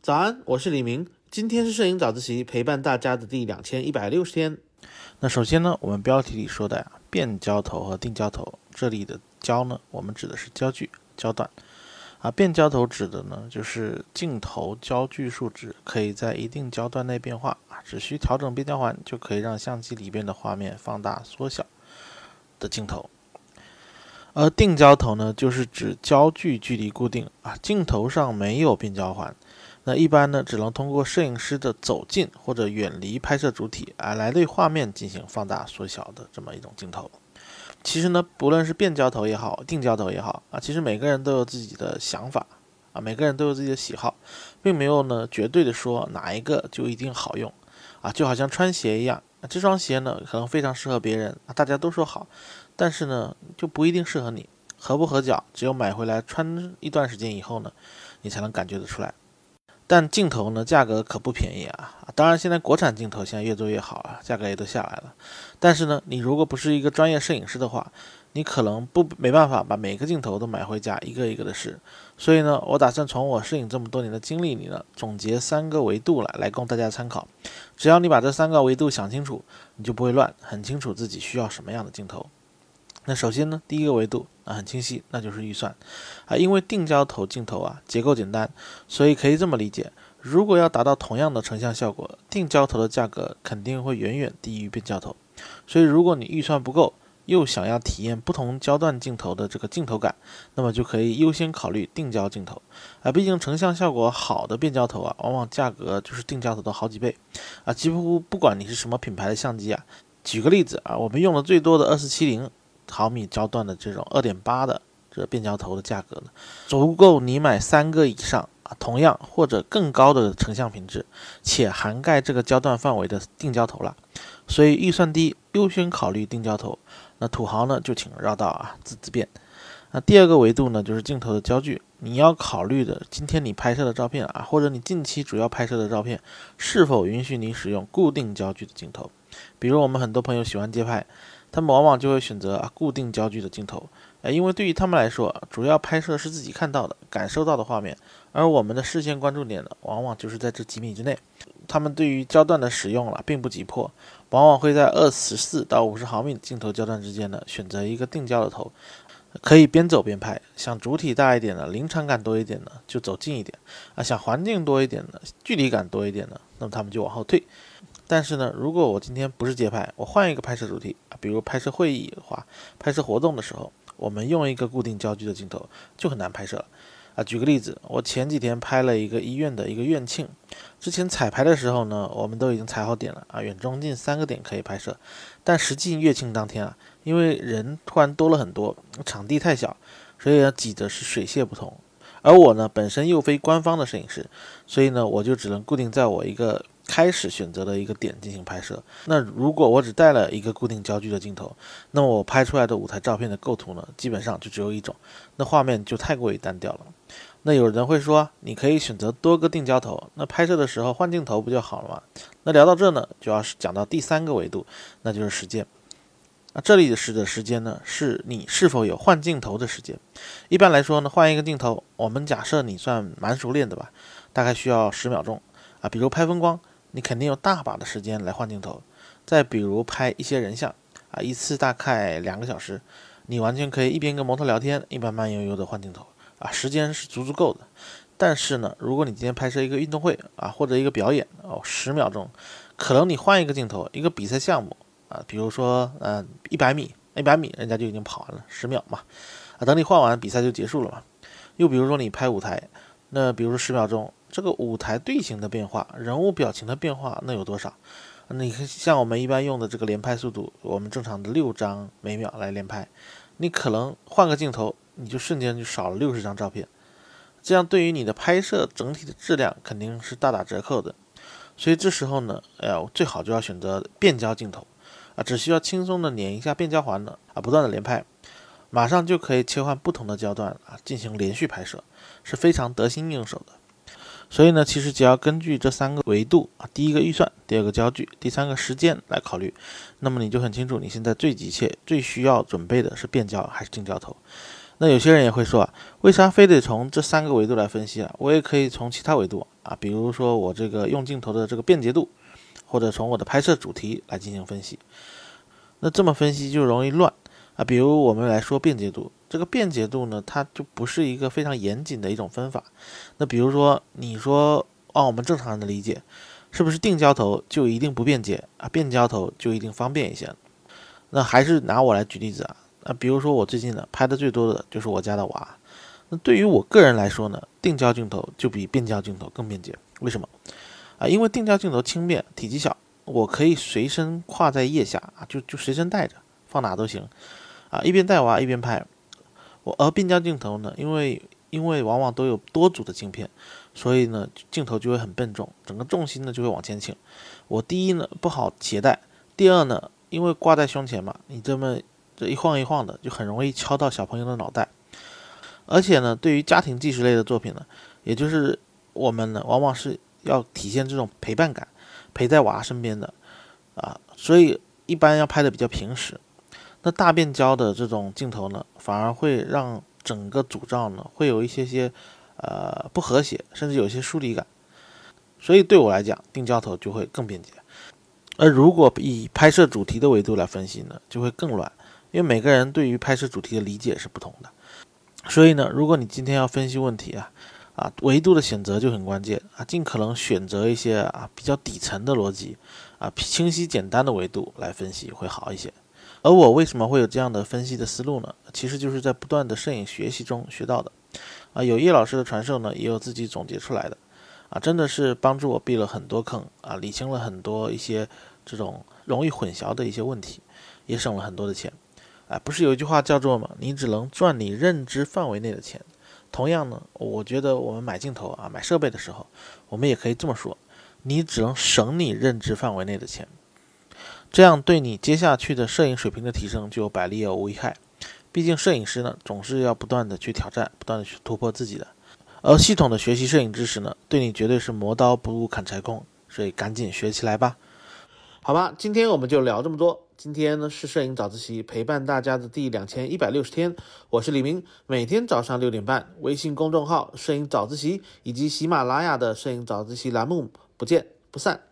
早安，我是李明。今天是摄影早自习陪伴大家的第两千一百六十天。那首先呢，我们标题里说的呀，变焦头和定焦头，这里的焦呢，我们指的是焦距、焦段。啊，变焦头指的呢，就是镜头焦距数值可以在一定焦段内变化啊，只需调整变焦环就可以让相机里边的画面放大、缩小的镜头。而定焦头呢，就是指焦距距离固定啊，镜头上没有变焦环。那一般呢，只能通过摄影师的走近或者远离拍摄主体啊，来对画面进行放大、缩小的这么一种镜头。其实呢，不论是变焦头也好，定焦头也好啊，其实每个人都有自己的想法啊，每个人都有自己的喜好，并没有呢绝对的说哪一个就一定好用啊，就好像穿鞋一样，这双鞋呢可能非常适合别人啊，大家都说好，但是呢就不一定适合你，合不合脚，只有买回来穿一段时间以后呢，你才能感觉得出来。但镜头呢，价格可不便宜啊！当然，现在国产镜头现在越做越好啊，价格也都下来了。但是呢，你如果不是一个专业摄影师的话，你可能不没办法把每个镜头都买回家一个一个的试。所以呢，我打算从我摄影这么多年的经历里呢，总结三个维度来来供大家参考。只要你把这三个维度想清楚，你就不会乱，很清楚自己需要什么样的镜头。那首先呢，第一个维度啊很清晰，那就是预算啊，因为定焦头镜头啊结构简单，所以可以这么理解：如果要达到同样的成像效果，定焦头的价格肯定会远远低于变焦头。所以如果你预算不够，又想要体验不同焦段镜头的这个镜头感，那么就可以优先考虑定焦镜头啊。毕竟成像效果好的变焦头啊，往往价格就是定焦头的好几倍啊。几乎不管你是什么品牌的相机啊，举个例子啊，我们用的最多的二四七零。毫米焦段的这种二点八的这变焦头的价格呢，足够你买三个以上啊，同样或者更高的成像品质，且涵盖这个焦段范围的定焦头了。所以预算低，优先考虑定焦头。那土豪呢，就请绕道啊，自自便。那第二个维度呢，就是镜头的焦距，你要考虑的，今天你拍摄的照片啊，或者你近期主要拍摄的照片，是否允许你使用固定焦距的镜头？比如我们很多朋友喜欢街拍。他们往往就会选择啊固定焦距的镜头，呃，因为对于他们来说，主要拍摄是自己看到的、感受到的画面，而我们的视线关注点呢，往往就是在这几米之内。他们对于焦段的使用了并不急迫，往往会在二十四到五十毫米镜头焦段之间呢，选择一个定焦的头，可以边走边拍。想主体大一点的、临场感多一点的，就走近一点啊；想环境多一点的、距离感多一点的，那么他们就往后退。但是呢，如果我今天不是街拍，我换一个拍摄主题啊，比如拍摄会议的话，拍摄活动的时候，我们用一个固定焦距的镜头就很难拍摄了啊。举个例子，我前几天拍了一个医院的一个院庆，之前彩排的时候呢，我们都已经踩好点了啊，远中近三个点可以拍摄，但实际乐庆当天啊，因为人突然多了很多，场地太小，所以呢挤得是水泄不通。而我呢本身又非官方的摄影师，所以呢我就只能固定在我一个。开始选择的一个点进行拍摄。那如果我只带了一个固定焦距的镜头，那么我拍出来的舞台照片的构图呢，基本上就只有一种，那画面就太过于单调了。那有人会说，你可以选择多个定焦头，那拍摄的时候换镜头不就好了吗？那聊到这呢，就要讲到第三个维度，那就是时间。那这里的时的时间呢，是你是否有换镜头的时间。一般来说呢，换一个镜头，我们假设你算蛮熟练的吧，大概需要十秒钟啊，比如拍风光。你肯定有大把的时间来换镜头，再比如拍一些人像啊，一次大概两个小时，你完全可以一边跟模特聊天，一边慢悠悠的换镜头啊，时间是足足够的。但是呢，如果你今天拍摄一个运动会啊，或者一个表演哦，十秒钟，可能你换一个镜头，一个比赛项目啊，比如说嗯一百米，一百米人家就已经跑完了十秒嘛，啊，等你换完比赛就结束了嘛。又比如说你拍舞台，那比如说十秒钟。这个舞台队形的变化，人物表情的变化，那有多少？你看，像我们一般用的这个连拍速度，我们正常的六张每秒来连拍，你可能换个镜头，你就瞬间就少了六十张照片，这样对于你的拍摄整体的质量肯定是大打折扣的。所以这时候呢，哎呀，最好就要选择变焦镜头啊，只需要轻松的捻一下变焦环呢，啊，不断的连拍，马上就可以切换不同的焦段啊，进行连续拍摄，是非常得心应手的。所以呢，其实只要根据这三个维度啊，第一个预算，第二个焦距，第三个时间来考虑，那么你就很清楚你现在最急切、最需要准备的是变焦还是定焦头。那有些人也会说啊，为啥非得从这三个维度来分析啊？我也可以从其他维度啊，比如说我这个用镜头的这个便捷度，或者从我的拍摄主题来进行分析。那这么分析就容易乱啊。比如我们来说便捷度，这个便捷度呢，它就不是一个非常严谨的一种分法。那比如说你说按我们正常人的理解，是不是定焦头就一定不便捷啊？变焦头就一定方便一些？那还是拿我来举例子啊。那比如说我最近呢拍的最多的就是我家的娃。那对于我个人来说呢，定焦镜头就比变焦镜头更便捷。为什么？啊，因为定焦镜头轻便，体积小，我可以随身挎在腋下啊，就就随身带着，放哪都行。啊，一边带娃一边拍。我而变焦镜头呢，因为因为往往都有多组的镜片，所以呢镜头就会很笨重，整个重心呢就会往前倾。我第一呢不好携带，第二呢因为挂在胸前嘛，你这么。这一晃一晃的，就很容易敲到小朋友的脑袋。而且呢，对于家庭纪实类的作品呢，也就是我们呢，往往是要体现这种陪伴感，陪在娃身边的啊，所以一般要拍的比较平实。那大变焦的这种镜头呢，反而会让整个主照呢，会有一些些呃不和谐，甚至有些疏离感。所以对我来讲，定焦头就会更便捷。而如果以拍摄主题的维度来分析呢，就会更乱。因为每个人对于拍摄主题的理解是不同的，所以呢，如果你今天要分析问题啊，啊，维度的选择就很关键啊，尽可能选择一些啊比较底层的逻辑啊，清晰简单的维度来分析会好一些。而我为什么会有这样的分析的思路呢？其实就是在不断的摄影学习中学到的啊，有叶老师的传授呢，也有自己总结出来的啊，真的是帮助我避了很多坑啊，理清了很多一些这种容易混淆的一些问题，也省了很多的钱。哎，不是有一句话叫做吗？你只能赚你认知范围内的钱。同样呢，我觉得我们买镜头啊、买设备的时候，我们也可以这么说：你只能省你认知范围内的钱。这样对你接下去的摄影水平的提升就有百利而无一害。毕竟摄影师呢，总是要不断的去挑战，不断的去突破自己的。而系统的学习摄影知识呢，对你绝对是磨刀不误砍柴工。所以赶紧学起来吧。好吧，今天我们就聊这么多。今天呢是摄影早自习陪伴大家的第两千一百六十天，我是李明，每天早上六点半，微信公众号“摄影早自习”以及喜马拉雅的“摄影早自习”栏目，不见不散。